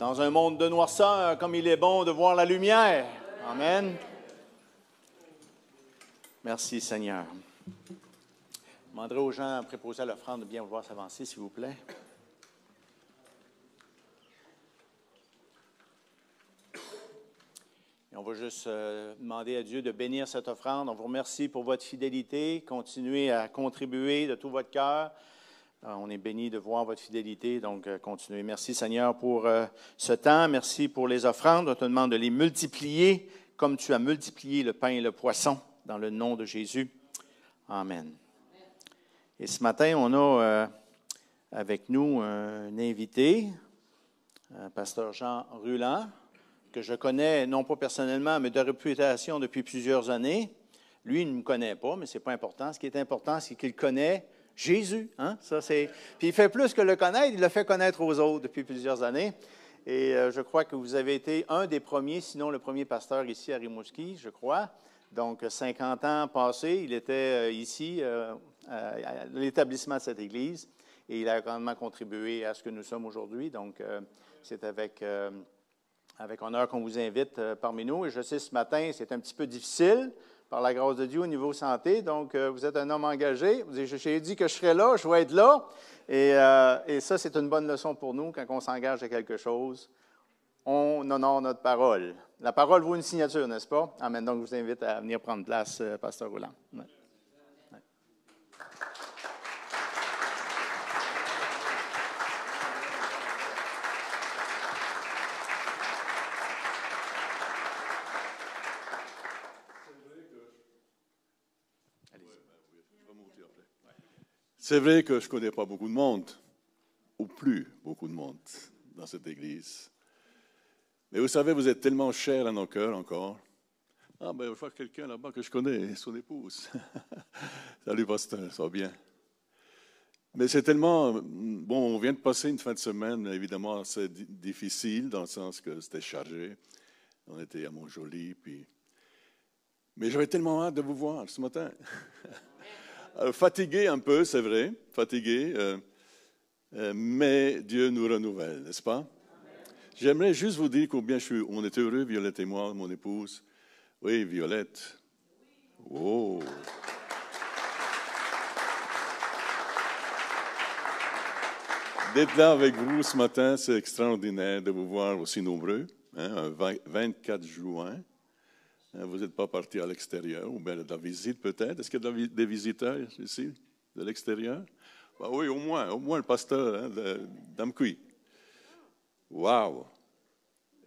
Dans un monde de noirceur, comme il est bon de voir la lumière. Amen. Merci Seigneur. Je demanderai aux gens préposés à l'offrande de bien vouloir s'avancer, s'il vous plaît. Et on va juste euh, demander à Dieu de bénir cette offrande. On vous remercie pour votre fidélité. Continuez à contribuer de tout votre cœur. Euh, on est béni de voir votre fidélité, donc euh, continuez. Merci Seigneur pour ce temps. Merci pour les offrandes. On te demande de les multiplier comme tu as multiplié le pain et le poisson dans le nom de Jésus. Amen. Et ce matin, on a avec nous un invité, pasteur Jean Ruland que je connais, non pas personnellement, mais de réputation depuis plusieurs années. Lui, il ne me connaît pas, mais ce n'est pas important. Ce qui est important, c'est qu'il connaît Jésus. Hein? Ça, c'est... Puis il fait plus que le connaître, il le fait connaître aux autres depuis plusieurs années. Et euh, je crois que vous avez été un des premiers, sinon le premier pasteur ici à Rimouski, je crois. Donc, 50 ans passés, il était euh, ici euh, à l'établissement de cette Église et il a grandement contribué à ce que nous sommes aujourd'hui. Donc, c'est avec avec honneur qu'on vous invite parmi nous. Et je sais, ce matin, c'est un petit peu difficile par la grâce de Dieu au niveau santé. Donc, euh, vous êtes un homme engagé. J'ai dit que je serais là, je vais être là. Et, euh, et ça, c'est une bonne leçon pour nous quand on s'engage à quelque chose. On honore notre parole. La parole vaut une signature, n'est-ce pas? Amen. Donc, je vous invite à venir prendre place, Pasteur Roland. C'est vrai que je ne connais pas beaucoup de monde, ou plus beaucoup de monde dans cette église. Mais vous savez, vous êtes tellement cher à nos cœurs encore. Ah, ben, je vois quelqu'un là-bas que je connais, son épouse. Salut, pasteur, ça va bien? Mais c'est tellement. Bon, on vient de passer une fin de semaine, évidemment, assez difficile, dans le sens que c'était chargé. On était à Montjoli, puis. Mais j'avais tellement hâte de vous voir ce matin. Euh, fatigué un peu, c'est vrai, fatigué, euh, euh, mais Dieu nous renouvelle, n'est-ce pas? J'aimerais juste vous dire combien je suis, on est heureux, Violette et moi, mon épouse. Oui, Violette. Oh. D'être là avec vous ce matin, c'est extraordinaire de vous voir aussi nombreux. Hein, 24 juin, Hein, vous n'êtes pas parti à l'extérieur, ou bien de la visite peut-être? Est-ce qu'il y a des visiteurs ici, de l'extérieur? Bah oui, au moins, au moins le pasteur hein, d'Amqui. Waouh!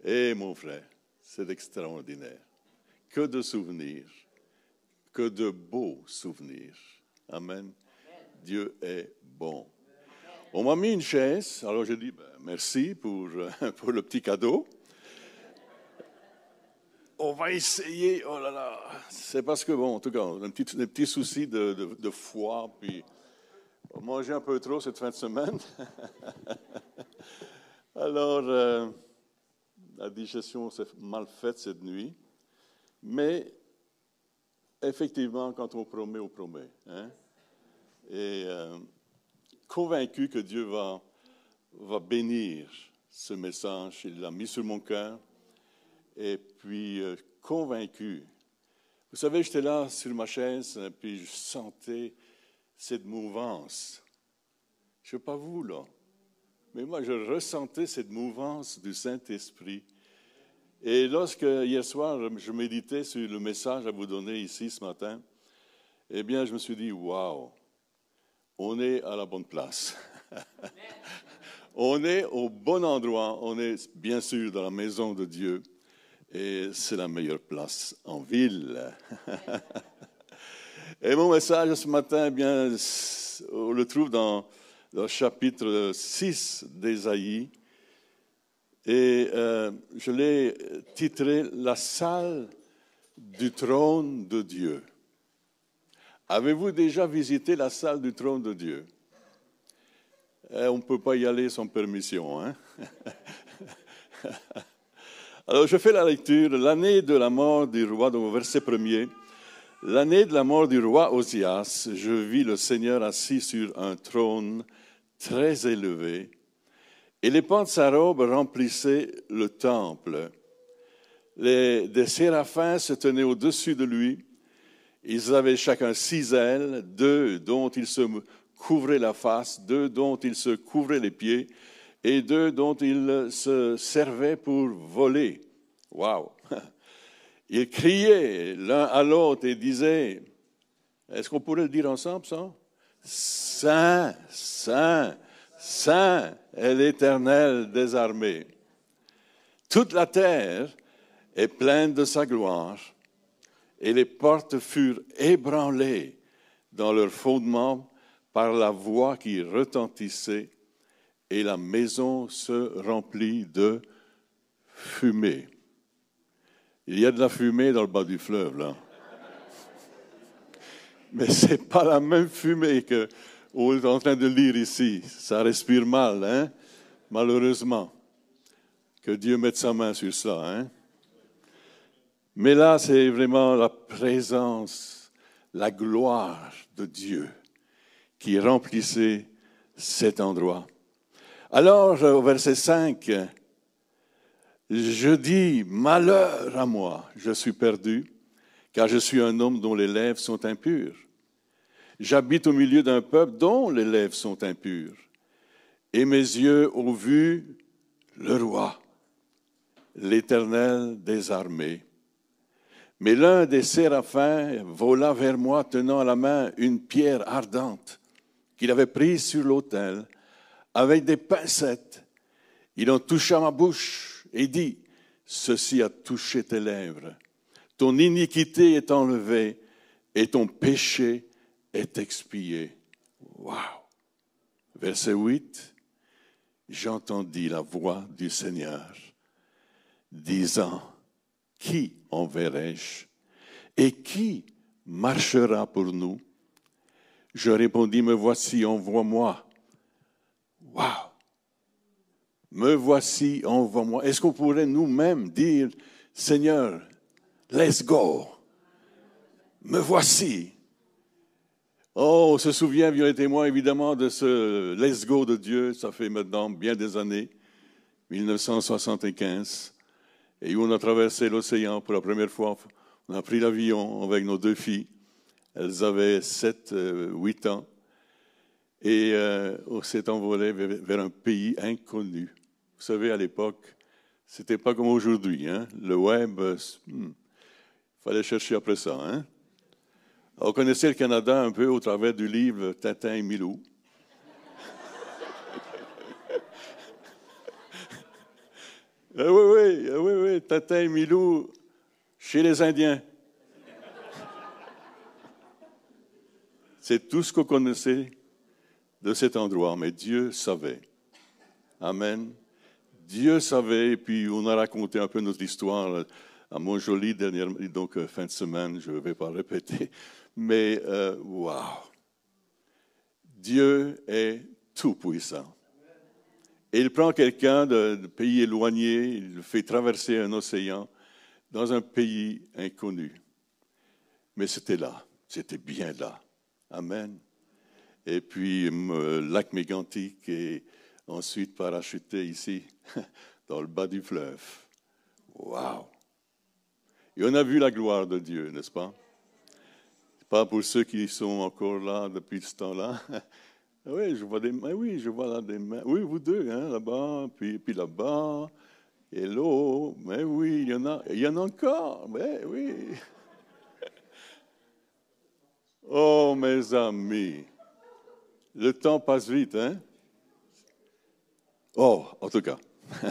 Eh mon frère, c'est extraordinaire. Que de souvenirs, que de beaux souvenirs. Amen. Dieu est bon. On m'a mis une chaise, alors je dis ben, merci pour, pour le petit cadeau on va essayer. Oh là là. C'est parce que, bon, en tout cas, on a un petit, des petits soucis de, de, puis on mangeait un peu trop cette fin de semaine. Alors, euh, la digestion s'est mal faite cette nuit. Mais, effectivement, quand on promet, on promet. Hein? Et euh, convaincu que Dieu va, va bénir ce message, il l'a mis sur mon cœur et puis euh, convaincu. Vous savez, j'étais là sur ma chaise, et puis je sentais cette mouvance. Je ne sais pas vous, là, mais moi, je ressentais cette mouvance du Saint-Esprit. Et lorsque, hier soir, je méditais sur le message à vous donner ici ce matin, eh bien, je me suis dit, waouh, on est à la bonne place. on est au bon endroit, on est bien sûr dans la maison de Dieu et c'est la meilleure place en ville. et mon message ce matin, eh bien, on le trouve dans le chapitre 6 d'Ésaïe. Et euh, je l'ai titré La salle du trône de Dieu. Avez-vous déjà visité la salle du trône de Dieu? Eh, On ne peut pas y aller sans permission. Hein? Alors, je fais la lecture. L'année de la mort du roi, dans le verset premier. L'année de la mort du roi Osias, je vis le Seigneur assis sur un trône très élevé, Et les pans de sa robe remplissaient le temple. Les, des séraphins se tenaient au-dessus de lui. Ils avaient chacun six ailes, deux dont ils se couvraient la face, deux dont ils se couvraient les pieds, et deux dont ils se servaient pour voler. Waouh! Ils criaient l'un à l'autre et disaient, est-ce qu'on pourrait le dire ensemble ça? Saint, Saint, Saint est l'Éternel des armées. Toute la terre est pleine de sa gloire, et les portes furent ébranlées dans leur fondement par la voix qui retentissait, et la maison se remplit de fumée. Il y a de la fumée dans le bas du fleuve, là. Mais ce n'est pas la même fumée que on est en train de lire ici. Ça respire mal, hein? malheureusement. Que Dieu mette sa main sur ça. Hein? Mais là, c'est vraiment la présence, la gloire de Dieu qui remplissait cet endroit. Alors, au verset 5, je dis, malheur à moi, je suis perdu, car je suis un homme dont les lèvres sont impures. J'habite au milieu d'un peuple dont les lèvres sont impures. Et mes yeux ont vu le roi, l'Éternel des armées. Mais l'un des séraphins vola vers moi tenant à la main une pierre ardente qu'il avait prise sur l'autel avec des pincettes. Il en toucha ma bouche et dit, Ceci a touché tes lèvres. Ton iniquité est enlevée et ton péché est expié. Wow. Verset 8. J'entendis la voix du Seigneur disant, Qui enverrai-je Et qui marchera pour nous? Je répondis, Me voici, envoie-moi. Wow. Me voici, envoie-moi. Est-ce qu'on pourrait nous-mêmes dire, Seigneur, let's go? Me voici, Oh, on se souvient, bien les témoins, évidemment, de ce Let's Go de Dieu, ça fait maintenant bien des années, 1975, et où on a traversé l'océan pour la première fois. On a pris l'avion avec nos deux filles. Elles avaient 7, 8 euh, ans. Et euh, on s'est envolé vers un pays inconnu. Vous savez, à l'époque, c'était pas comme aujourd'hui. Hein? Le web, il hmm, fallait chercher après ça. Hein? On connaissait le Canada un peu au travers du livre Tintin et Milou. Ah oui, oui, ah oui, oui, Tintin et Milou chez les Indiens. C'est tout ce qu'on connaissait de cet endroit, mais Dieu savait. Amen. Dieu savait, et puis on a raconté un peu notre histoire à Montjoli dernière, donc euh, fin de semaine, je ne vais pas répéter. Mais euh, waouh! Dieu est tout-puissant. Et il prend quelqu'un de, pays éloigné, il le fait traverser un océan dans un pays inconnu. Mais c'était là, c'était bien là. Amen. Et puis, le lac mégantique et ensuite parachuté ici, dans le bas du fleuve. Waouh! Et on a vu la gloire de Dieu, n'est-ce pas? Pas pour ceux qui sont encore là depuis ce temps-là. oui, je vois des mains. Oui, je vois là des mains. Oui, vous deux, hein, là-bas, puis, puis là-bas. Hello, mais oui, il y en a, il y en a encore, mais oui. Oh, mes amis, le temps passe vite, hein? Oh, en tout cas.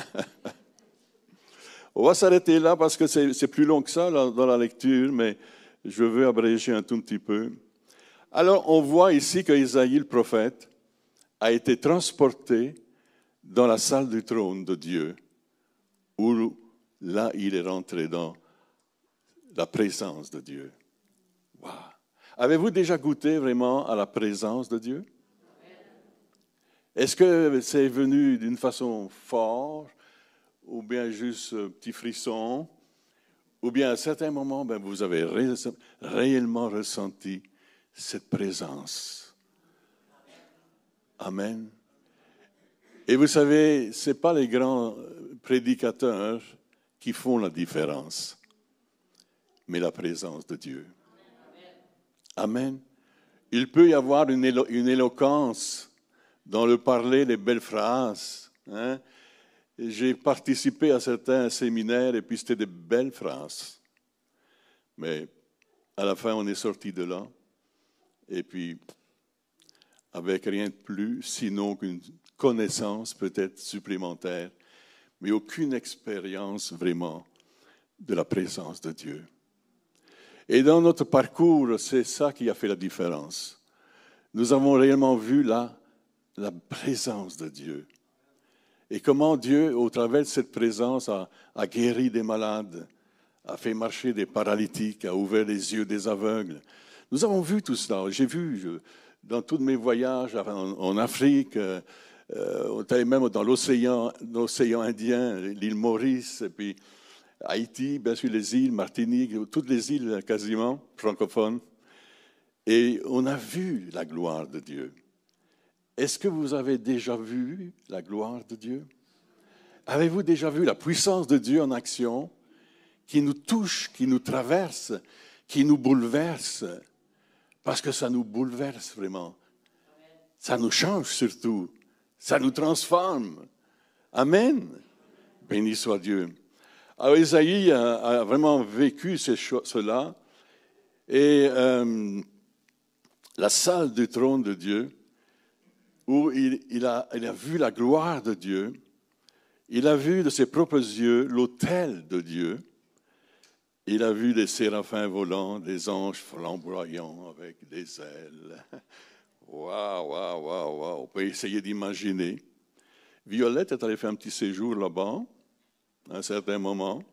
On va s'arrêter là parce que c'est plus long que ça dans la lecture, mais je veux abréger un tout petit peu. Alors, on voit ici qu'Isaïe, le prophète, a été transporté dans la salle du trône de Dieu, où là, il est rentré dans la présence de Dieu. Wow. Avez-vous déjà goûté vraiment à la présence de Dieu? Est-ce que c'est venu d'une façon forte ou bien juste un petit frisson ou bien à certains moments, ben, vous avez réellement ressenti cette présence? Amen. Et vous savez, ce n'est pas les grands prédicateurs qui font la différence, mais la présence de Dieu. Amen. Il peut y avoir une, éloquence dans le parler, les belles phrases. Hein. J'ai participé à certains séminaires et puis c'était de belles phrases. Mais à la fin, on est sorti de là. Et puis, avec rien de plus, sinon qu'une connaissance peut-être supplémentaire, mais aucune expérience vraiment de la présence de Dieu. Et dans notre parcours, c'est ça qui a fait la différence. Nous avons réellement vu là la présence de Dieu. Et comment Dieu, au travers de cette présence, a, guéri des malades, a fait marcher des paralytiques, a ouvert les yeux des aveugles. Nous avons vu tout cela. J'ai vu dans tous mes voyages en, Afrique, euh, était même dans l'océan, l'océan Indien, l'île Maurice, et puis Haïti, bien sûr les îles, Martinique, toutes les îles quasiment francophones. Et on a vu la gloire de Dieu. Est-ce que vous avez déjà vu la gloire de Dieu? Avez-vous déjà vu la puissance de Dieu en action qui nous touche, qui nous traverse, qui nous bouleverse, parce que ça nous bouleverse vraiment. Ça nous change surtout. Ça nous transforme. Amen. Béni soit Dieu. Alors Isaïe a, vraiment vécu cela. Et euh, la salle du trône de Dieu, où il, a, vu la gloire de Dieu, il a vu de ses propres yeux l'autel de Dieu, il a vu des séraphins volants, des anges flamboyants avec des ailes. Waouh, waouh, waouh, waouh. On peut essayer d'imaginer. Violette est allée faire un petit séjour là-bas, à un certain moment.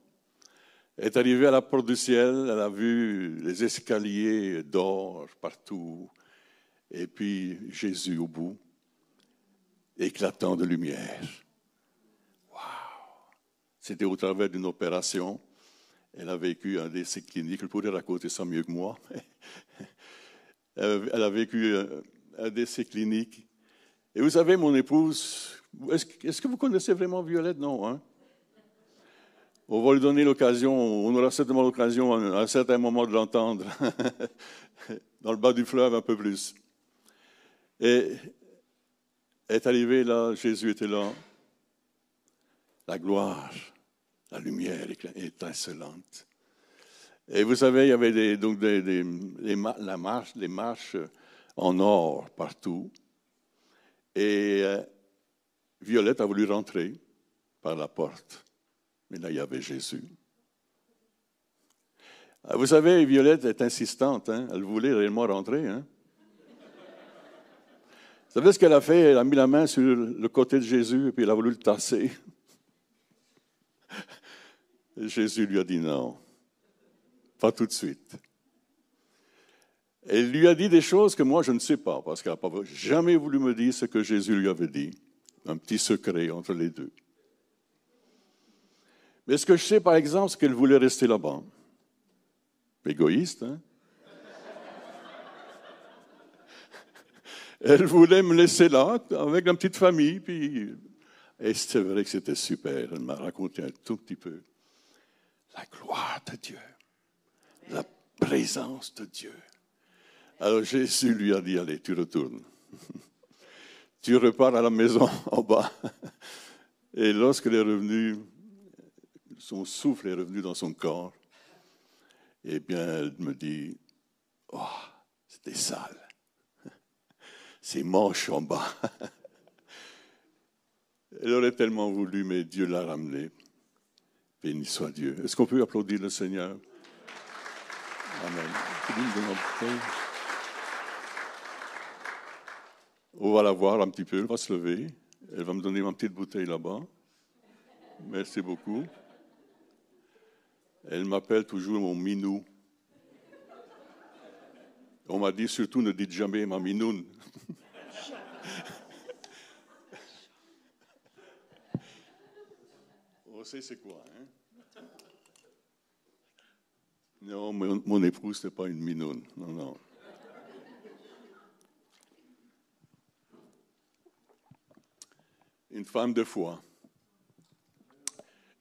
Elle est arrivée à la porte du ciel, elle a vu les escaliers d'or partout, et puis Jésus au bout, éclatant de lumière. Waouh! C'était au travers d'une opération elle a vécu un décès clinique. Elle pourrait raconter ça mieux que moi. Elle a vécu un décès clinique. Et vous savez, mon épouse, est-ce que vous connaissez vraiment Violette? Non, hein? On va lui donner l'occasion, on aura certainement l'occasion à un certain moment de l'entendre, dans le bas du fleuve un peu plus. Et est arrivé là, Jésus était là, la gloire la lumière étincelante. Et vous savez, il y avait des, donc des, la marche, les marches en or partout. Et euh, Violette a voulu rentrer par la porte. Mais là, il y avait Jésus. Ah, vous savez, Violette est insistante. Hein? Elle voulait réellement rentrer. Hein? Vous savez ce qu'elle a fait? Elle a mis la main sur le côté de Jésus et puis elle a voulu le tasser. Jésus lui a dit non, pas tout de suite. Elle lui a dit des choses que moi je ne sais pas, parce qu'elle n'a jamais voulu me dire ce que Jésus lui avait dit. Un petit secret entre les deux. Mais ce que je sais, par exemple, c'est qu'elle voulait rester là-bas? Égoïste, hein? Elle voulait me laisser là, avec une petite famille, puis... Et c'est vrai que c'était super. Elle m'a raconté un tout petit peu la gloire de Dieu, la présence de Dieu. Alors Jésus lui a dit, allez, tu retournes. tu repars à la maison en bas. Et lorsqu'elle est revenue, son souffle est revenu dans son corps. Eh bien, elle me dit, oh, c'était sale. C'est moche en bas. Elle aurait tellement voulu, mais Dieu l'a ramenée. Béni soit Dieu. Est-ce qu'on peut applaudir le Seigneur? Amen. On va la voir un petit peu, elle va se lever. Elle va me donner ma petite bouteille là-bas. Merci beaucoup. Elle m'appelle toujours mon minou. On m'a dit surtout ne dites jamais ma minoune. Sait c'est quoi, hein? Non, mon, épouse, n'est pas une minoune. Non, non. une femme de foi.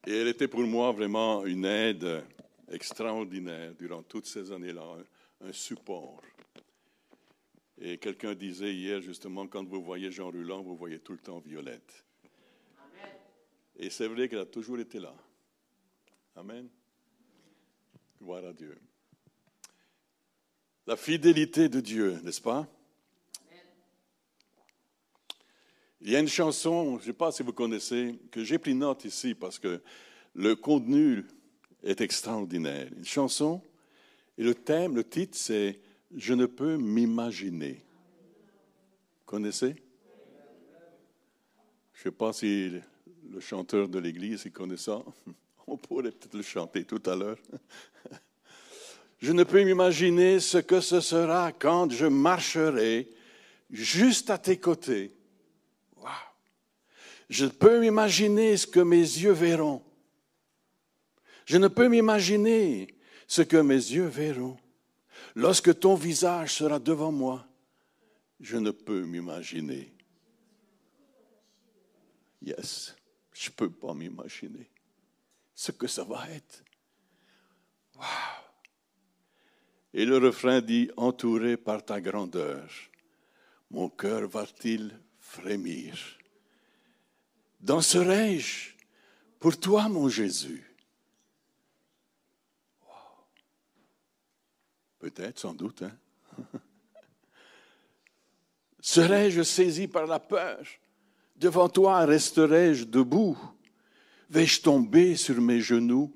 Et elle était pour moi vraiment une aide extraordinaire durant toutes ces années-là, un, support. Et quelqu'un disait hier, justement, quand vous voyez Jean Ruland, vous voyez tout le temps Violette. Et c'est vrai qu'elle a toujours été là. Amen. Gloire à Dieu. La fidélité de Dieu, n'est-ce pas? Il y a une chanson, je ne sais pas si vous connaissez, que j'ai pris note ici parce que le contenu est extraordinaire. Une chanson, et le thème, le titre, c'est Je ne peux m'imaginer. Connaissez? Je ne sais pas si le chanteur de l'église connaît ça. On pourrait peut-être le chanter tout à l'heure. Je ne peux m'imaginer ce que ce sera quand je marcherai juste à tes côtés. Wow. Je peux m'imaginer ce que mes yeux verront. Je ne peux m'imaginer ce que mes yeux verront. Lorsque ton visage sera devant moi, je ne peux m'imaginer. Yes, je ne peux pas m'imaginer ce que ça va être. Wow. Et le refrain dit, entouré par ta grandeur, mon cœur va-t-il frémir? Danserai-je pour toi, mon Jésus Peut-être, sans doute. Hein? Serais-je saisi par la peur Devant toi resterai-je debout? Vais-je tomber sur mes genoux?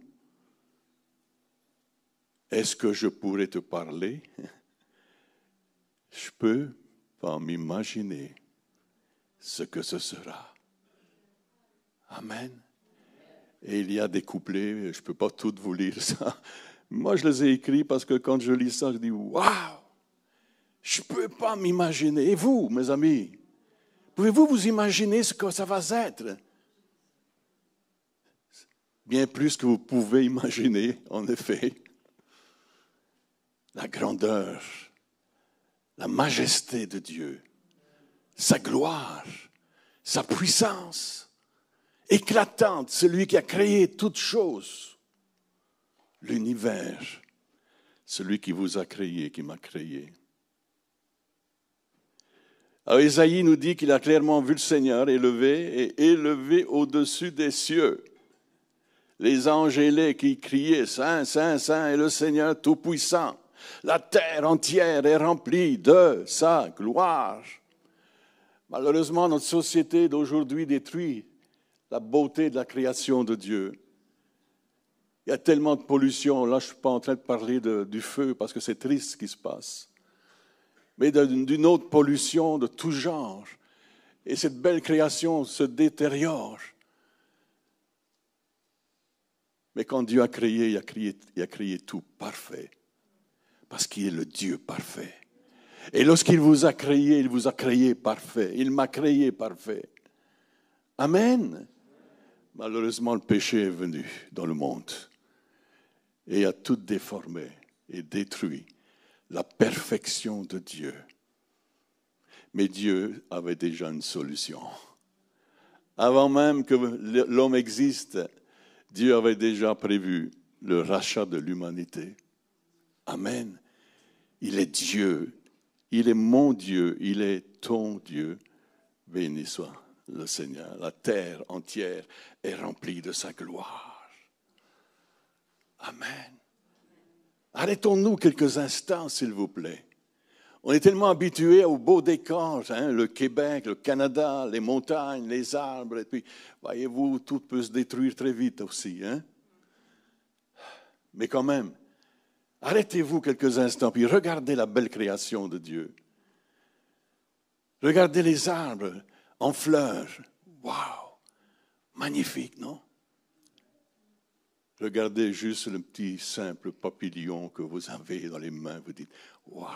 Est-ce que je pourrais te parler? Je peux pas m'imaginer ce que ce sera. Amen. Et il y a des couplets, je ne peux pas tout vous lire ça. Moi, je les ai écrits parce que quand je lis ça, je dis Waouh Je ne peux pas m'imaginer. Et vous, mes amis, pouvez-vous vous imaginer ce que ça va être? Bien plus que vous pouvez imaginer, en effet. La grandeur, la majesté de Dieu, sa gloire, sa puissance éclatante, celui qui a créé toutes choses, l'univers, celui qui vous a créé, qui m'a créé. Alors Isaïe nous dit qu'il a clairement vu le Seigneur élevé et élevé au-dessus des cieux. Les anges ailés qui criaient Saint, Saint, Saint est le Seigneur Tout-Puissant. La terre entière est remplie de sa gloire. Malheureusement, notre société d'aujourd'hui détruit la beauté de la création de Dieu. Il y a tellement de pollution. Là, je ne suis pas en train de parler du feu parce que c'est triste ce qui se passe. Mais d'une autre pollution de tout genre. Et cette belle création se détériore. Mais quand Dieu a créé, il a créé, tout parfait parce qu'il est le Dieu parfait. Et lorsqu'il vous a créé, il vous a créé parfait. Il m'a créé parfait. Amen. Malheureusement, le péché est venu dans le monde et a tout déformé et détruit la perfection de Dieu. Mais Dieu avait déjà une solution. Avant même que l'homme existe, Dieu avait déjà prévu le rachat de l'humanité. Amen. Il est Dieu. Il est mon Dieu. Il est ton Dieu. Béni soit le Seigneur. La terre entière est remplie de sa gloire. Amen. Arrêtons-nous quelques instants, s'il vous plaît. On est tellement habitué au beau décor, hein, le Québec, le Canada, les montagnes, les arbres, et puis, voyez-vous, tout peut se détruire très vite aussi. Hein. Mais quand même, Arrêtez-vous quelques instants, puis regardez la belle création de Dieu. Regardez les arbres en fleurs. Waouh! Magnifique, non? Regardez juste le petit simple papillon que vous avez dans les mains. Vous dites, waouh!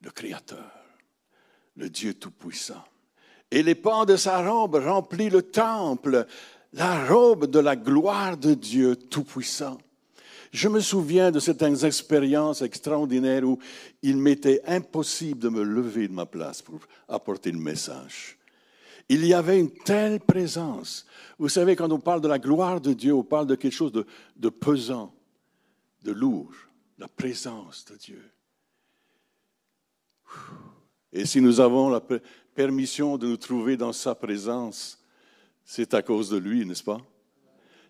Le Créateur, le Dieu Tout-Puissant. Et les pans de sa robe remplissent le temple, la robe de la gloire de Dieu Tout-Puissant. Je me souviens de certaines expériences extraordinaires où il m'était impossible de me lever de ma place pour apporter le message. Il y avait une telle présence. Vous savez, quand on parle de la gloire de Dieu, on parle de quelque chose de, pesant, de lourd, la présence de Dieu. Et si nous avons la permission de nous trouver dans sa présence, c'est à cause de lui, n'est-ce pas?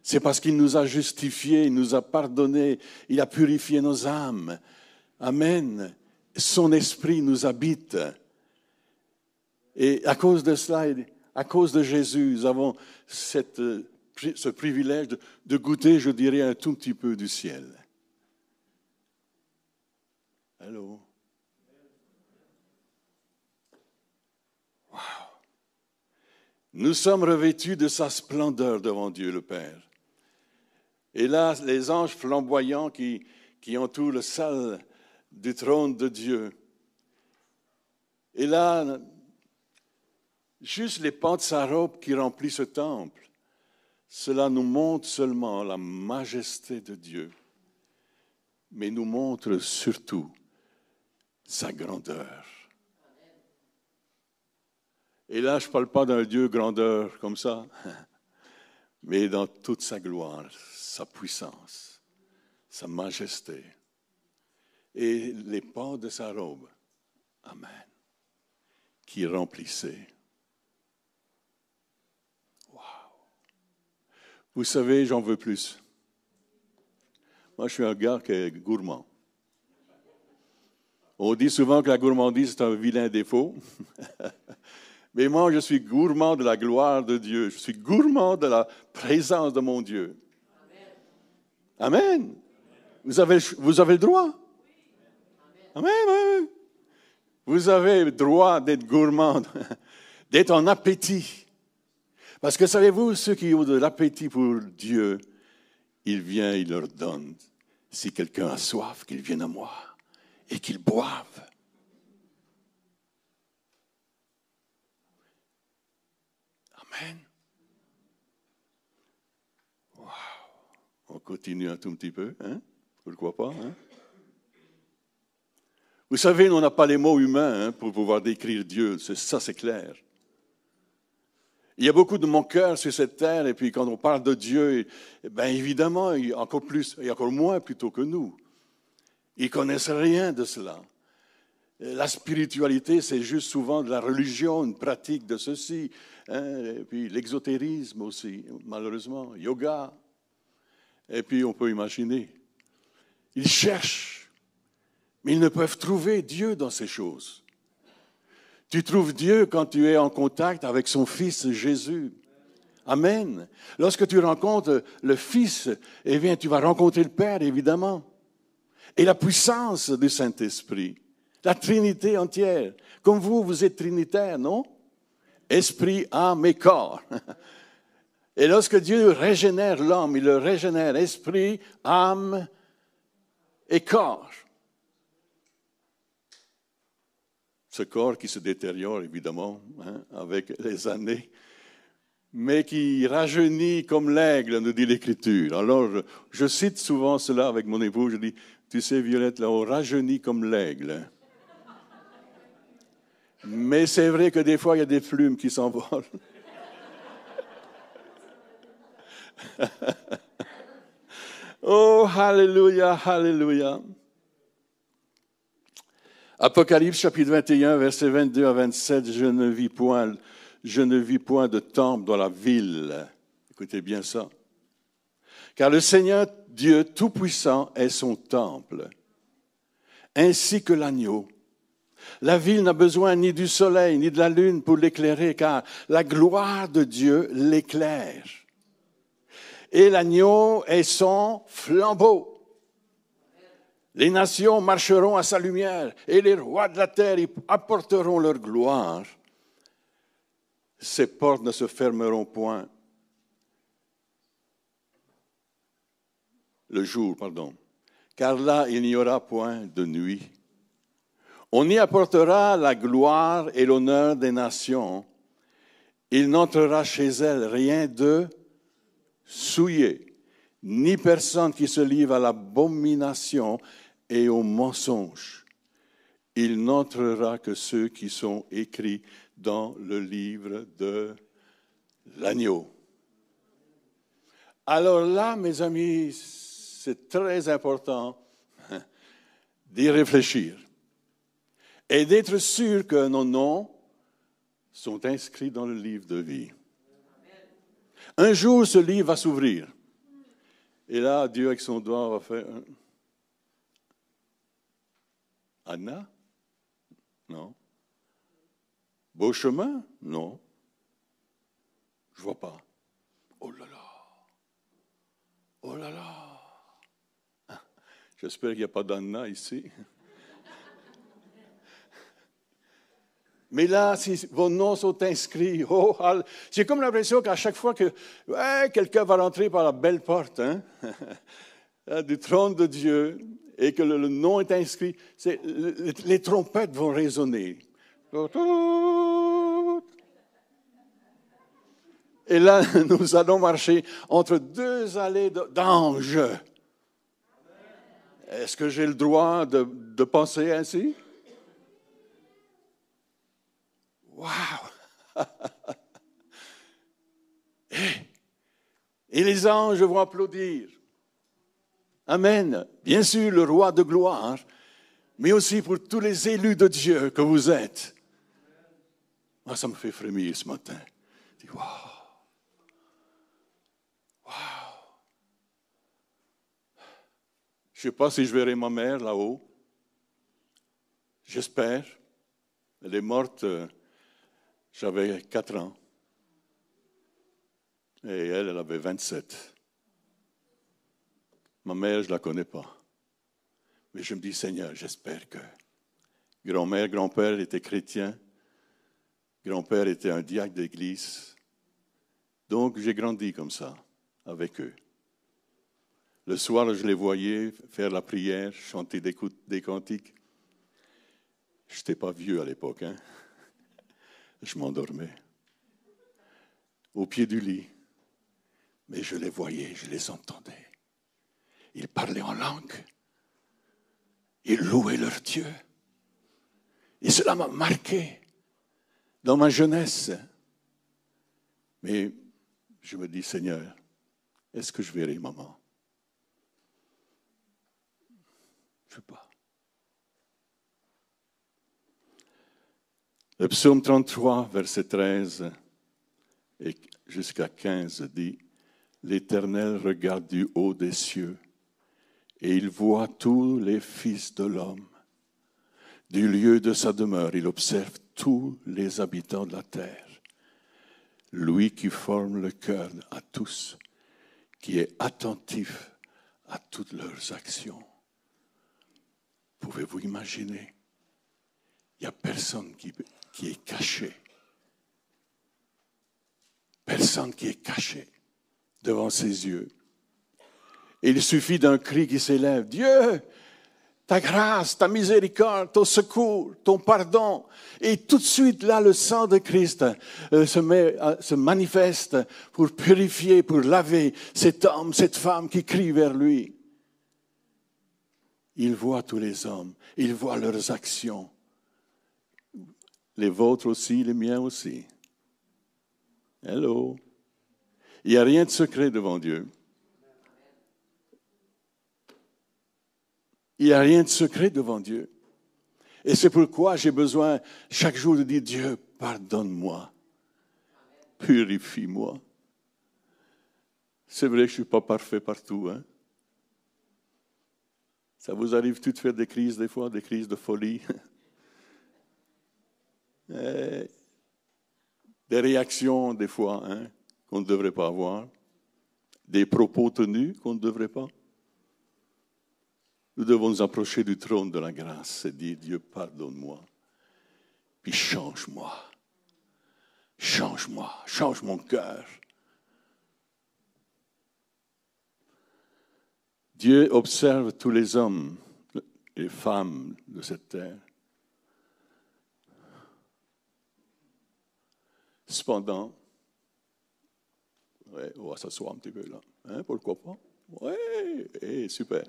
C'est parce qu'il nous a justifiés, il nous a pardonnés, il a purifié nos âmes. Amen. Son esprit nous habite. Et à cause de cela, à cause de Jésus, nous avons cette, ce privilège de, goûter, je dirais, un tout petit peu du ciel. Allô? Nous sommes revêtus de sa splendeur devant Dieu le Père. Et là, les anges flamboyants qui, qui entourent le salle du trône de Dieu. Et là, juste les pans de sa robe qui remplissent ce temple, cela nous montre seulement la majesté de Dieu, mais nous montre surtout sa grandeur. Et là, je ne parle pas d'un Dieu grandeur comme ça, mais dans toute sa gloire, sa puissance, sa majesté et les pans de sa robe. Amen. Qui remplissait. Vous savez, j'en veux plus. Moi, je suis un gars qui est gourmand. On dit souvent que la gourmandise, c'est un vilain défaut. Mais moi, je suis gourmand de la gloire de Dieu. Je suis gourmand de la présence de mon Dieu. Amen. Vous, avez, le droit. Amen. Vous avez le droit d'être gourmand, d'être en appétit. Parce que savez-vous, ceux qui ont de l'appétit pour Dieu, il vient, il leur donne. Si quelqu'un a soif, qu'il vienne à moi et qu'il boive. Amen. Wow. On continue un tout petit peu, hein? Pourquoi pas, hein? Vous savez, on n'a pas les mots humains hein, pour pouvoir décrire Dieu, ça c'est clair. Il y a beaucoup de cœur sur cette terre, et puis quand on parle de Dieu, bien évidemment, il y a encore plus, il y a encore moins plutôt que nous. Ils connaissent rien de cela. La spiritualité, c'est juste souvent de la religion, une pratique de ceci. Hein, et puis l'exotérisme aussi, malheureusement, yoga. Et puis on peut imaginer. Ils cherchent, mais ils ne peuvent trouver Dieu dans ces choses. Tu trouves Dieu quand tu es en contact avec son Fils Jésus. Amen. Lorsque tu rencontres le Fils, eh bien, tu vas rencontrer le Père, évidemment. Et la puissance du Saint-Esprit la Trinité entière. Comme vous, vous êtes trinitaire, non? Esprit, âme et corps. Et lorsque Dieu régénère l'homme, il le régénère esprit, âme et corps. Ce corps qui se détériore évidemment hein, avec les années, mais qui rajeunit comme l'aigle, nous dit l'Écriture. Alors, je, cite souvent cela avec mon époux, je dis, tu sais, Violette, là, on rajeunit comme l'aigle. Mais c'est vrai que des fois, il y a des plumes qui s'envolent. oh, Alléluia, Alléluia. Apocalypse chapitre 21, versets 22 à 27, je ne vis point, je ne vis point de temple dans la ville. Écoutez bien ça. Car le Seigneur Dieu Tout-Puissant est son temple, ainsi que l'agneau. La ville n'a besoin ni du soleil ni de la lune pour l'éclairer, car la gloire de Dieu l'éclaire. Et l'agneau est son flambeau. Les nations marcheront à sa lumière et les rois de la terre y apporteront leur gloire. Ses portes ne se fermeront point. Le jour, pardon. Car là, il n'y aura point de nuit. On y apportera la gloire et l'honneur des nations. Il n'entrera chez elles rien de souillé, ni personne qui se livre à l'abomination et au mensonge. Il n'entrera que ceux qui sont écrits dans le livre de l'agneau. Alors là, mes amis, c'est très important d'y réfléchir et d'être sûr que nos noms sont inscrits dans le livre de vie. Un jour, ce livre va s'ouvrir. Et là, Dieu, avec son doigt, va faire. Anna? Non. Beau chemin? Non. Je vois pas. Oh là là. Oh là là. J'espère qu'il n'y a pas d'Anna ici. Mais là, si vos noms sont inscrits, oh, j'ai comme l'impression qu'à chaque fois que quelqu'un va rentrer par la belle porte hein, du trône de Dieu et que le, nom est inscrit, les trompettes vont résonner. Et là, nous allons marcher entre deux allées d'anges. Est-ce que j'ai le droit de, de penser ainsi? Wow! Et les anges vont applaudir. Amen. Bien sûr, le roi de gloire, mais aussi pour tous les élus de Dieu que vous êtes. Moi, ça me fait frémir ce matin. Je dis, wow. Wow. Je ne sais pas si je verrai ma mère là-haut. J'espère. Elle est morte euh, j'avais 4 ans. Et elle, elle avait 27. Ma mère, je ne la connais pas. Mais je me dis, Seigneur, j'espère que grand-mère, grand-père étaient chrétiens. Grand-père était un diacre d'église. Donc, j'ai grandi comme ça, avec eux. Le soir, je les voyais faire la prière, chanter des, des cantiques. Je n'étais pas vieux à l'époque, hein? je m'endormais au pied du lit. Mais je les voyais, je les entendais. Ils parlaient en langue. Ils louaient leur Dieu. Et cela m'a marqué dans ma jeunesse. Mais je me dis, Seigneur, est-ce que je verrai maman? Je ne sais pas. Le psaume 33, verset 13 et jusqu'à 15 dit, L'Éternel regarde du haut des cieux et il voit tous les fils de l'homme. Du lieu de sa demeure, il observe tous les habitants de la terre. Lui qui forme le cœur à tous, qui est attentif à toutes leurs actions. Pouvez-vous imaginer? Il n'y a personne qui est caché. Personne qui est caché devant ses yeux. Il suffit d'un cri qui s'élève. Dieu, ta grâce, ta miséricorde, ton secours, ton pardon. Et tout de suite, là, le sang de Christ euh, se, met, se manifeste pour purifier, pour laver cet homme, cette femme qui crie vers lui. Il voit tous les hommes, il voit leurs actions les vôtres aussi, les miens aussi. Hello. Il n'y a rien de secret devant Dieu. Il n'y a rien de secret devant Dieu. Et c'est pourquoi j'ai besoin chaque jour de dire, Dieu, pardonne-moi, purifie-moi. C'est vrai que je ne suis pas parfait partout. Hein? Ça vous arrive tout de faire des crises des fois, des crises de folie Euh, des réactions des fois hein, qu'on ne devrait pas avoir, des propos tenus qu'on ne devrait pas. Nous devons nous approcher du trône de la grâce et dire, Dieu, pardonne-moi, puis change-moi, change-moi, change mon cœur. Dieu observe tous les hommes et femmes de cette terre. Cependant, on va s'asseoir un petit peu là. Hein, pourquoi pas? Oui, eh, super.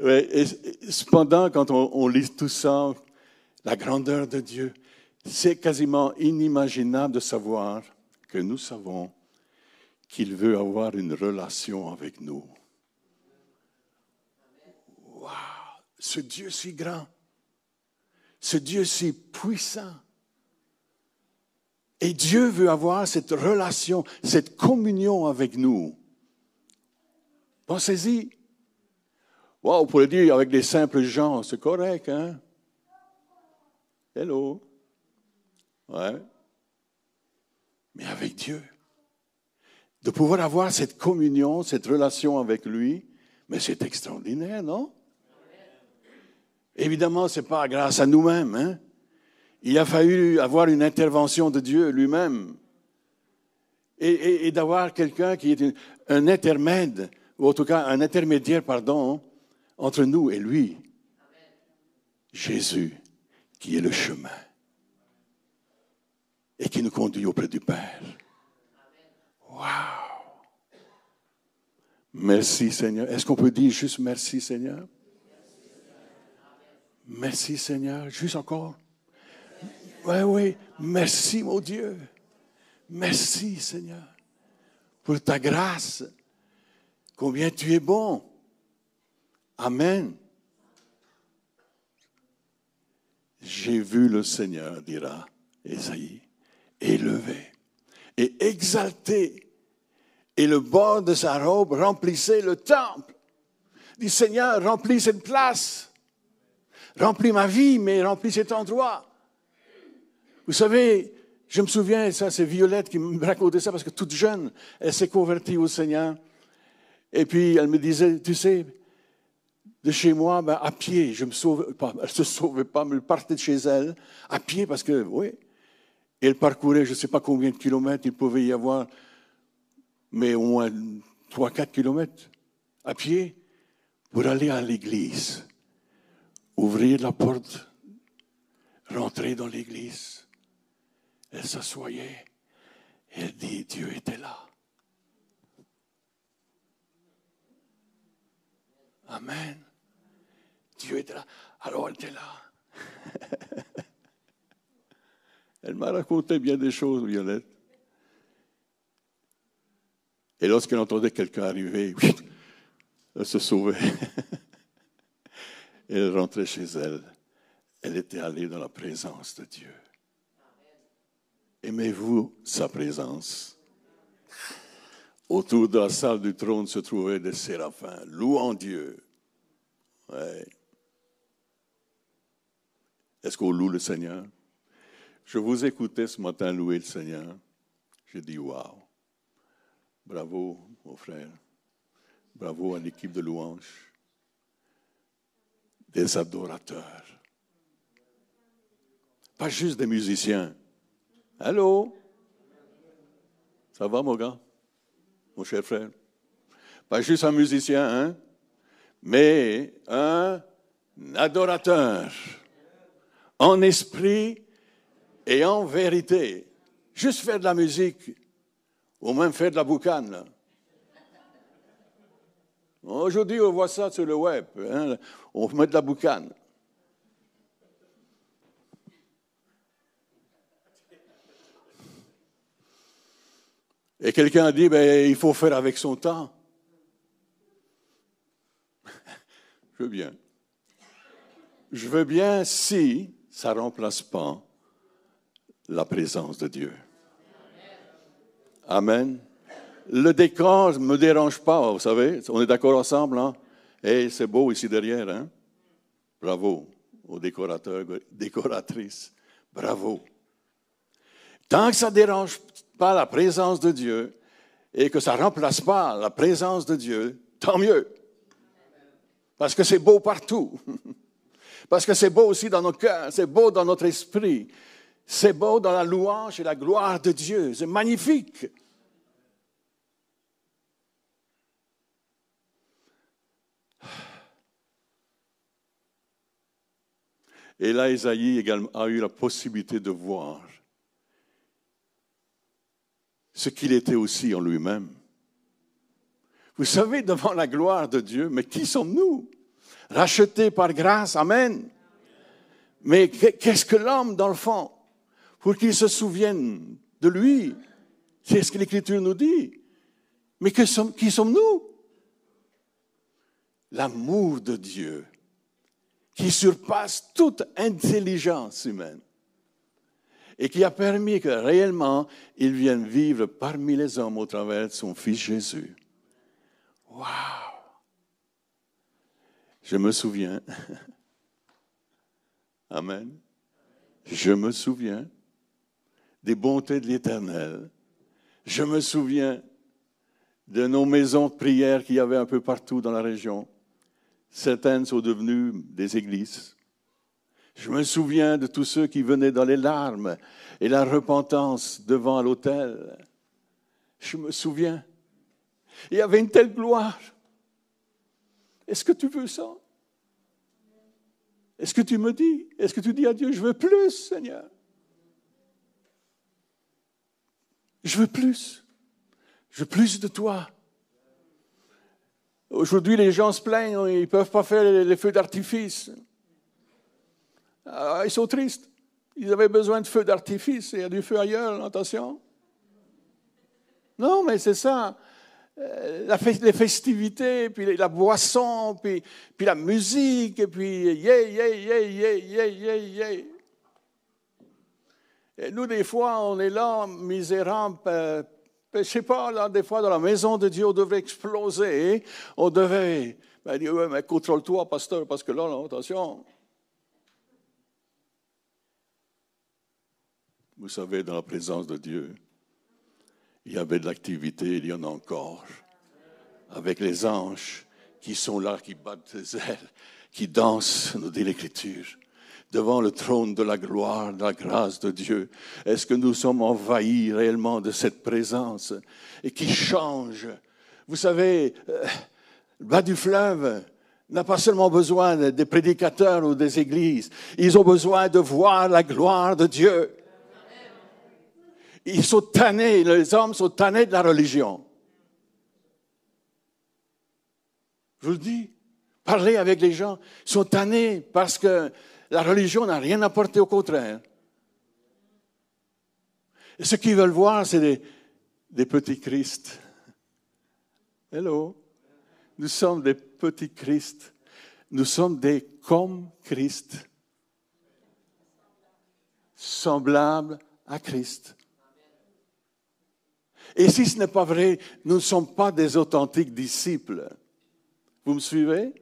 Et, cependant, quand on, on lit tout ça, la grandeur de Dieu, c'est quasiment inimaginable de savoir que nous savons qu'il veut avoir une relation avec nous. Wow! Ce Dieu si grand, ce Dieu si puissant. Et Dieu veut avoir cette relation, cette communion avec nous. Pensez-y. Wow, on pourrait dire avec des simples gens, c'est correct, hein? Hello? Ouais. Mais avec Dieu. De pouvoir avoir cette communion, cette relation avec lui, mais c'est extraordinaire, non? Évidemment, ce n'est pas grâce à nous-mêmes. Hein? Il a fallu avoir une intervention de Dieu lui-même. Et, d'avoir quelqu'un qui est un intermède, ou en tout cas un intermédiaire, pardon, entre nous et lui. Jésus, qui est le chemin et qui nous conduit auprès du Père. Wow! Merci Seigneur. Est-ce qu'on peut dire juste merci Seigneur? Merci Seigneur. Juste encore. Oui, oui. Merci mon Dieu. Merci Seigneur pour ta grâce. Combien tu es bon. Amen. J'ai vu le Seigneur, dira Esaïe, élevé et exalté, et le bord de sa robe remplissait le temple. Dit Seigneur, remplis cette place, remplis ma vie, mais remplis cet endroit. Vous savez, je me souviens, ça c'est Violette qui me racontait ça parce que toute jeune, elle s'est convertie au Seigneur. Et puis elle me disait, tu sais, de chez moi, ben, à pied. Je me sauve pas, elle ne se sauvait pas, mais elle partait de chez elle, à pied, parce que, oui, elle parcourait je ne sais pas combien de kilomètres, il pouvait y avoir, mais au moins 3-4 kilomètres à pied, pour aller à l'église, ouvrir la porte, rentrer dans l'église. Elle s'assoyait, elle dit, Dieu était là. Amen. Dieu était là. Alors elle était là. elle m'a raconté bien des choses, Violette. Et lorsqu'elle entendait quelqu'un arriver, elle se sauvait. elle rentrait chez elle. Elle était allée dans la présence de Dieu. Aimez-vous sa présence? Autour de la salle du trône se trouvaient des séraphins, louant Dieu. Est-ce qu'on loue le Seigneur? Je vous écoutais ce matin louer le Seigneur. J'ai dit, waouh, bravo, mon frère. Bravo à l'équipe de louange. Des adorateurs. Pas juste des musiciens. Allô? Ça va, mon gars? Mon cher frère? Pas juste un musicien, hein? Mais un adorateur en esprit et en vérité. Juste faire de la musique, ou même faire de la boucane. Aujourd'hui, on voit ça sur le web. Hein. On met de la boucane. Et quelqu'un a dit, ben, il faut faire avec son temps. Je veux bien. Je veux bien si ça ne remplace pas la présence de Dieu. Amen. Le décor ne me dérange pas, vous savez. On est d'accord ensemble, hein? Et c'est beau ici derrière, hein? Bravo aux décorateurs, décoratrices. Bravo. Tant que ça ne dérange pas la présence de Dieu et que ça ne remplace pas la présence de Dieu, tant mieux. Parce que c'est beau partout. Parce que c'est beau aussi dans nos cœurs, c'est beau dans notre esprit, c'est beau dans la louange et la gloire de Dieu, c'est magnifique. Et là, Isaïe également a eu la possibilité de voir ce qu'il était aussi en lui-même. Vous savez, devant la gloire de Dieu, mais qui sommes-nous? Racheté par grâce. Amen. Mais qu'est-ce que l'homme dans le fond Pour qu'il se souvienne de lui? C'est ce que l'Écriture nous dit. Mais qui sommes-nous? L'amour de Dieu qui surpasse toute intelligence humaine et qui a permis que réellement il vienne vivre parmi les hommes au travers de son Fils Jésus. Wow! Je me souviens. Amen. Je me souviens des bontés de l'Éternel. Je me souviens de nos maisons de prière qu'il y avait un peu partout dans la région. Certaines sont devenues des églises. Je me souviens de tous ceux qui venaient dans les larmes et la repentance devant l'autel. Je me souviens. Il y avait une telle gloire. Est-ce que tu veux ça? Est-ce que tu me dis? Est-ce que tu dis à Dieu, je veux plus, Seigneur? Je veux plus. Je veux plus de toi. Aujourd'hui, les gens se plaignent, ils ne peuvent pas faire les feux d'artifice. Ah, ils sont tristes. Ils avaient besoin de feux d'artifice. Il y a du feu ailleurs, attention. Non, mais c'est ça. Euh, les festivités, puis la boisson, puis, puis la musique, et puis yeah, yeah, yeah, yeah, yeah, yeah, yeah. Et nous, des fois, on est là, misérables, euh, je ne sais pas, là, des fois, dans la maison de Dieu, on devrait exploser. On devait ben, dire, ouais, mais contrôle-toi, pasteur, parce que là attention. Vous savez, dans la présence de Dieu, il y avait de l'activité, il y en a encore. Avec les anges qui sont là, qui battent des ailes, qui dansent, nous dit l'Écriture, devant le trône de la gloire, de la grâce de Dieu. Est-ce que nous sommes envahis réellement de cette présence et qui change? Vous savez, euh, le bas du fleuve, n'a pas seulement besoin des prédicateurs ou des églises, ils ont besoin de voir la gloire de Dieu. Ils sont tannés, les hommes sont tannés de la religion. Je vous le dis, parlez avec les gens, ils sont tannés parce que la religion n'a rien apporté, au contraire. Et ce qu'ils veulent voir, c'est des, des petits Christ. Hello. Nous sommes des petits Christ. Nous sommes des comme Christ. Semblables à Christ. Et si ce n'est pas vrai, nous ne sommes pas des authentiques disciples. Vous me suivez?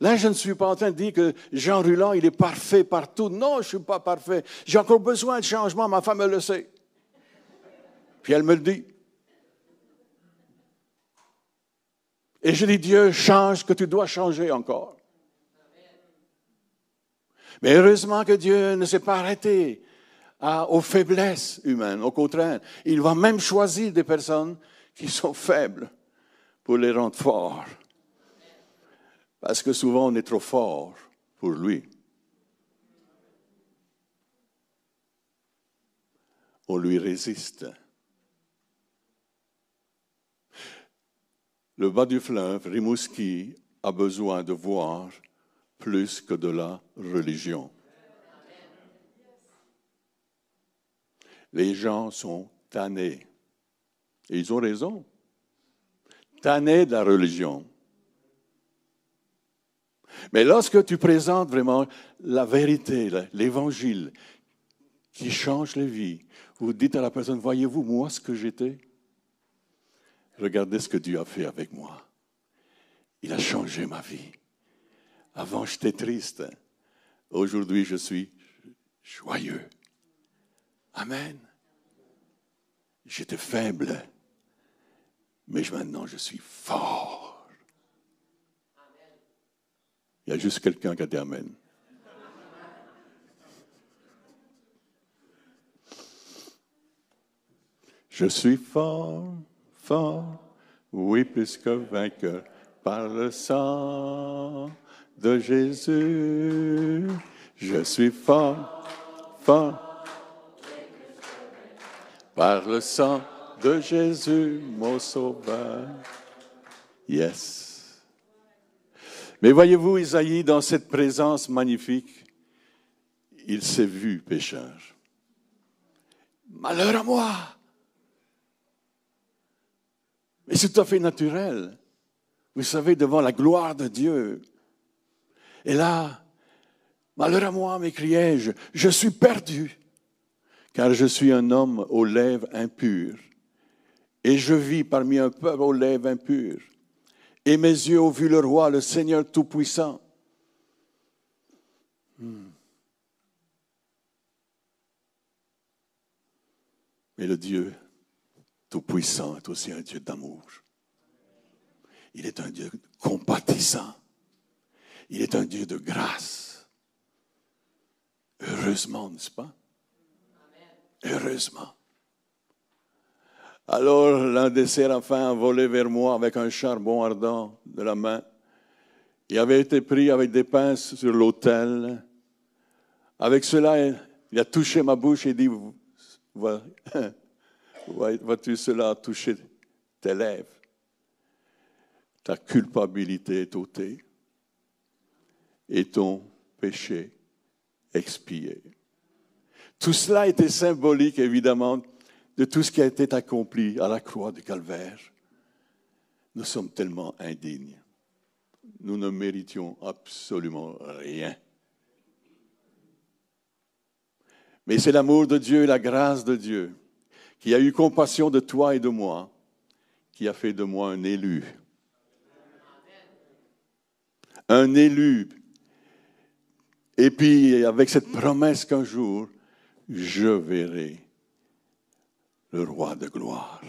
Là, je ne suis pas en train de dire que Jean Ruland, il est parfait partout. Non, je ne suis pas parfait. J'ai encore besoin de changement. Ma femme le sait. Puis elle me le dit. Et je dis, Dieu, change que tu dois changer encore. Mais heureusement que Dieu ne s'est pas arrêté aux faiblesses humaines. Au contraire, il va même choisir des personnes qui sont faibles pour les rendre forts. Parce que souvent on est trop fort pour lui. On lui résiste. Le bas du fleuve, Rimouski, a besoin de voir plus que de la religion. Les gens sont tannés. Et ils ont raison. Tannés de la religion. Mais lorsque tu présentes vraiment la vérité, l'évangile, qui change les vies, vous dites à la personne, voyez-vous moi ce que j'étais? Regardez ce que Dieu a fait avec moi. Il a changé ma vie. Avant, j'étais triste. Aujourd'hui, je suis joyeux. Amen. J'étais faible, mais maintenant, je suis fort. Il y a juste quelqu'un qui a dit Amen. Je suis fort, fort, oui, plus que vainqueur, par le sang de Jésus. Je suis fort, fort, par le sang de Jésus, mon sauveur. Yes. Mais voyez-vous, Isaïe, dans cette présence magnifique, il s'est vu pécheur. Malheur à moi. Mais c'est tout à fait naturel. Vous savez, devant la gloire de Dieu. Et là, malheur à moi, m'écriai-je, je suis perdu, car je suis un homme aux lèvres impures, et je vis parmi un peuple aux lèvres impures. Et mes yeux ont vu le roi, le Seigneur Tout-Puissant. Hmm. Mais le Dieu Tout-Puissant est aussi un Dieu d'amour. Il est un Dieu compatissant. Il est un Dieu de grâce. Heureusement, n'est-ce pas? Heureusement. Alors l'un des séraphins a volé vers moi avec un charbon ardent de la main. Il avait été pris avec des pinces sur l'autel. Avec cela, il a touché ma bouche et dit, vois-tu cela toucher tes lèvres Ta culpabilité est ôtée et ton péché expié. Tout cela était symbolique, évidemment, de tout ce qui a été accompli à la croix du calvaire. Nous sommes tellement indignes. Nous ne méritions absolument rien. Mais c'est l'amour de Dieu et la grâce de Dieu qui a eu compassion de toi et de moi, qui a fait de moi un élu. Un élu. Et puis avec cette promesse qu'un jour, je verrai le roi de gloire.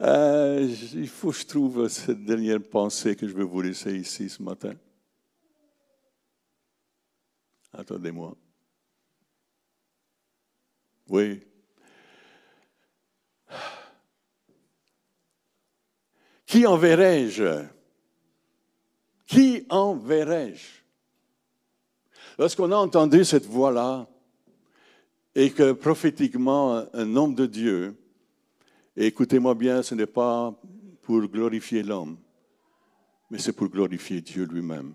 Euh, il faut que je trouve cette dernière pensée que je vais vous laisser ici ce matin. Attendez-moi. Oui. Qui enverrai-je? Qui enverrai-je? Lorsqu'on a entendu cette voix-là, et que prophétiquement un homme de Dieu, écoutez-moi bien, ce n'est pas pour glorifier l'homme, mais c'est pour glorifier Dieu lui-même.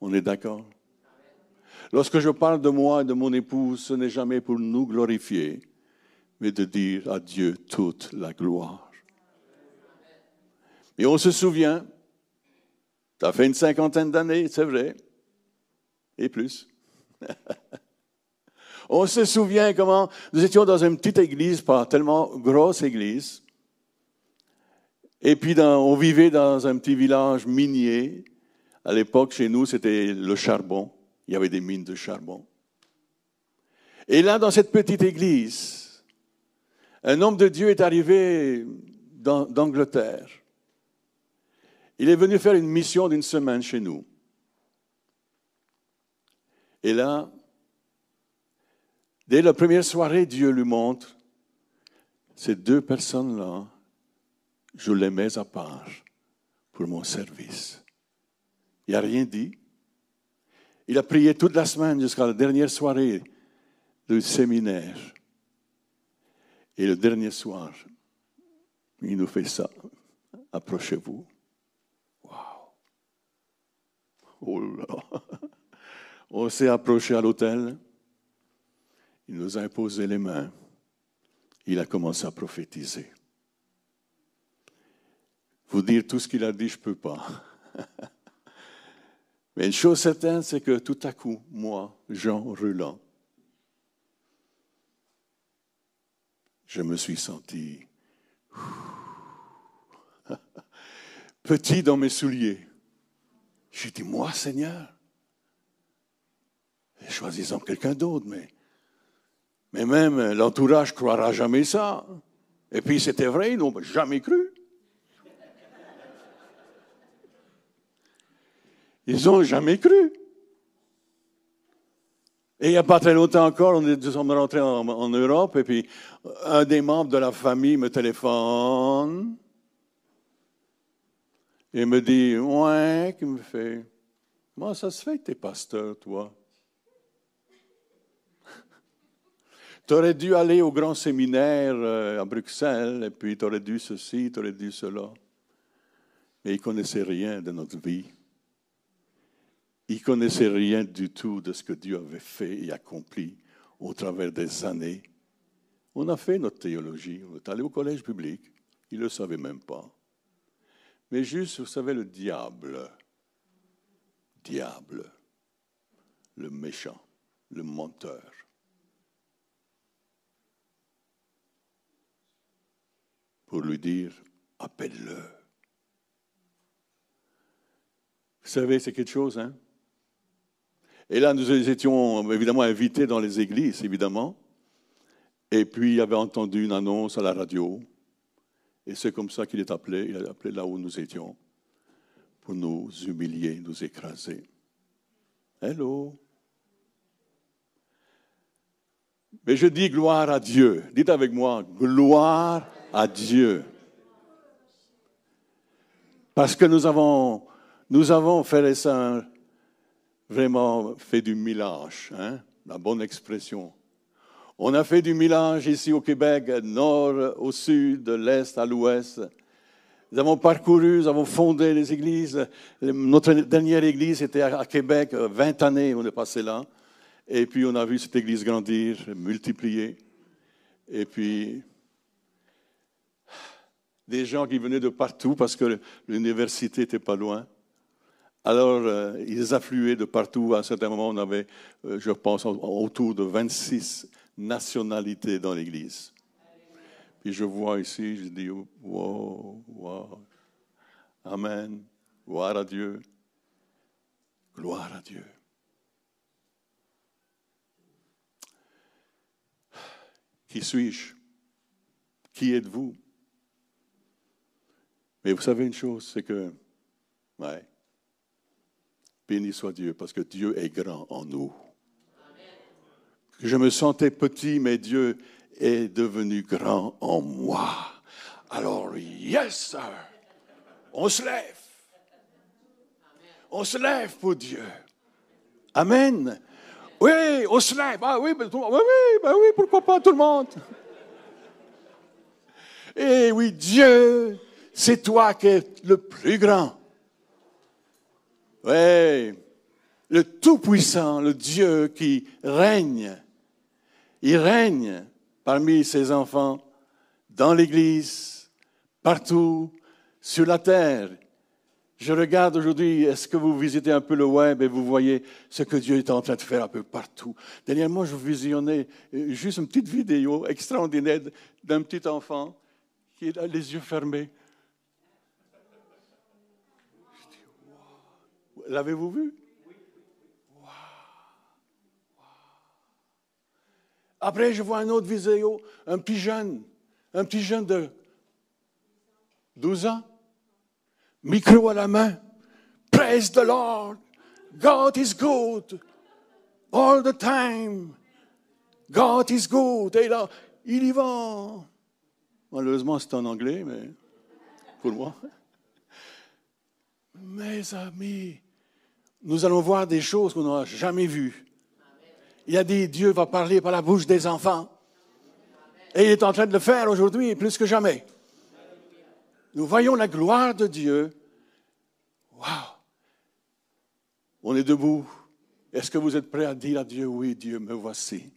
On est d'accord? Lorsque je parle de moi et de mon épouse, ce n'est jamais pour nous glorifier, mais de dire à Dieu toute la gloire. Et on se souvient, ça fait une cinquantaine d'années, c'est vrai, et plus. On se souvient comment nous étions dans une petite église, pas tellement grosse église. Et puis on vivait dans un petit village minier. À l'époque, chez nous, c'était le charbon. Il y avait des mines de charbon. Et là, dans cette petite église, un homme de Dieu est arrivé d'Angleterre. Il est venu faire une mission d'une semaine chez nous. Et là, dès la première soirée, Dieu lui montre, ces deux personnes-là, je les mets à part pour mon service. Il n'a rien dit. Il a prié toute la semaine jusqu'à la dernière soirée du séminaire. Et le dernier soir, il nous fait ça. Approchez-vous. Wow. Oh là. On s'est approché à l'hôtel. Il nous a imposé les mains. Il a commencé à prophétiser. Vous dire tout ce qu'il a dit, je ne peux pas. Mais une chose certaine, c'est que tout à coup, moi, Jean Ruland, je me suis senti petit dans mes souliers. J'ai dit, moi, Seigneur, choisissons quelqu'un d'autre, mais, mais même l'entourage croira jamais ça. Et puis c'était vrai, ils n'ont jamais cru. Ils n'ont jamais cru. Et il n'y a pas très longtemps encore, on est rentrés en, en, Europe, et puis un des membres de la famille me téléphone et me dit Ouais, qui me fait Comment ça se fait que tu es pasteur, toi? Tu aurais dû aller au grand séminaire euh, à Bruxelles, et puis tu aurais dû ceci, tu aurais dû cela. Mais ils ne connaissaient rien de notre vie. Ils ne connaissaient rien du tout de ce que Dieu avait fait et accompli au travers des années. On a fait notre théologie, on est allé au collège public, ils ne le savaient même pas. Mais juste, vous savez, le diable, diable, le méchant, le menteur, pour lui dire, appelle-le. Vous savez, c'est quelque chose, hein? Et là, nous étions évidemment invités dans les églises, évidemment. Et puis, il avait entendu une annonce à la radio. Et c'est comme ça qu'il est appelé. Il est appelé là où nous étions pour nous humilier, nous écraser. Hello. Mais je dis gloire à Dieu. Dites avec moi, gloire à Dieu. Parce que nous avons, nous avons, frères et sœurs, vraiment fait du millage, hein, la bonne expression. On a fait du millage ici au Québec, nord au sud, de l'est à l'ouest. Nous avons parcouru, nous avons fondé les églises. Notre dernière église était à Québec, 20 années on est passé là. Et puis on a vu cette église grandir, multiplier. Et puis des gens qui venaient de partout parce que l'université n'était pas loin. Alors, euh, ils affluaient de partout. À un certain moment, on avait, euh, je pense, autour de 26 nationalités dans l'Église. Puis je vois ici, je dis, wow, wow, Amen, gloire à Dieu, gloire à Dieu. Qui suis-je? Qui êtes-vous? Mais vous savez une chose, c'est que, ouais, béni soit Dieu, parce que Dieu est grand en nous. Je me sentais petit, mais Dieu est devenu grand en moi. Alors, yes, sir. On se lève. On se lève pour Dieu. Amen. Oui, on se lève. Ah oui, ben, oui, ben oui, pourquoi pas tout le monde? Eh oui, Dieu, c'est toi qui es le plus grand. Oui, le Tout-Puissant, le Dieu qui règne. Il règne parmi ses enfants, dans l'Église, partout, sur la terre. Je regarde aujourd'hui, est-ce que vous visitez un peu le web et vous voyez ce que Dieu est en train de faire un peu partout? Dernièrement, je visionnais euh, juste une petite vidéo extraordinaire d'un petit enfant qui a les yeux fermés. L'avez-vous vu? Après, je vois un autre vidéo, un petit jeune, un petit jeune de 12 ans, micro à la main. Praise the Lord. God is good. All the time. God is good. Et là, il y va. Malheureusement, c'est en anglais, mais pour moi. Mes amis, nous allons voir des choses qu'on n'a jamais vues. Il a dit, Dieu va parler par la bouche des enfants. Et il est en train de le faire aujourd'hui, plus que jamais. Nous voyons la gloire de Dieu. Wow! On est debout. Est-ce que vous êtes prêts à dire à Dieu, oui, Dieu, me voici?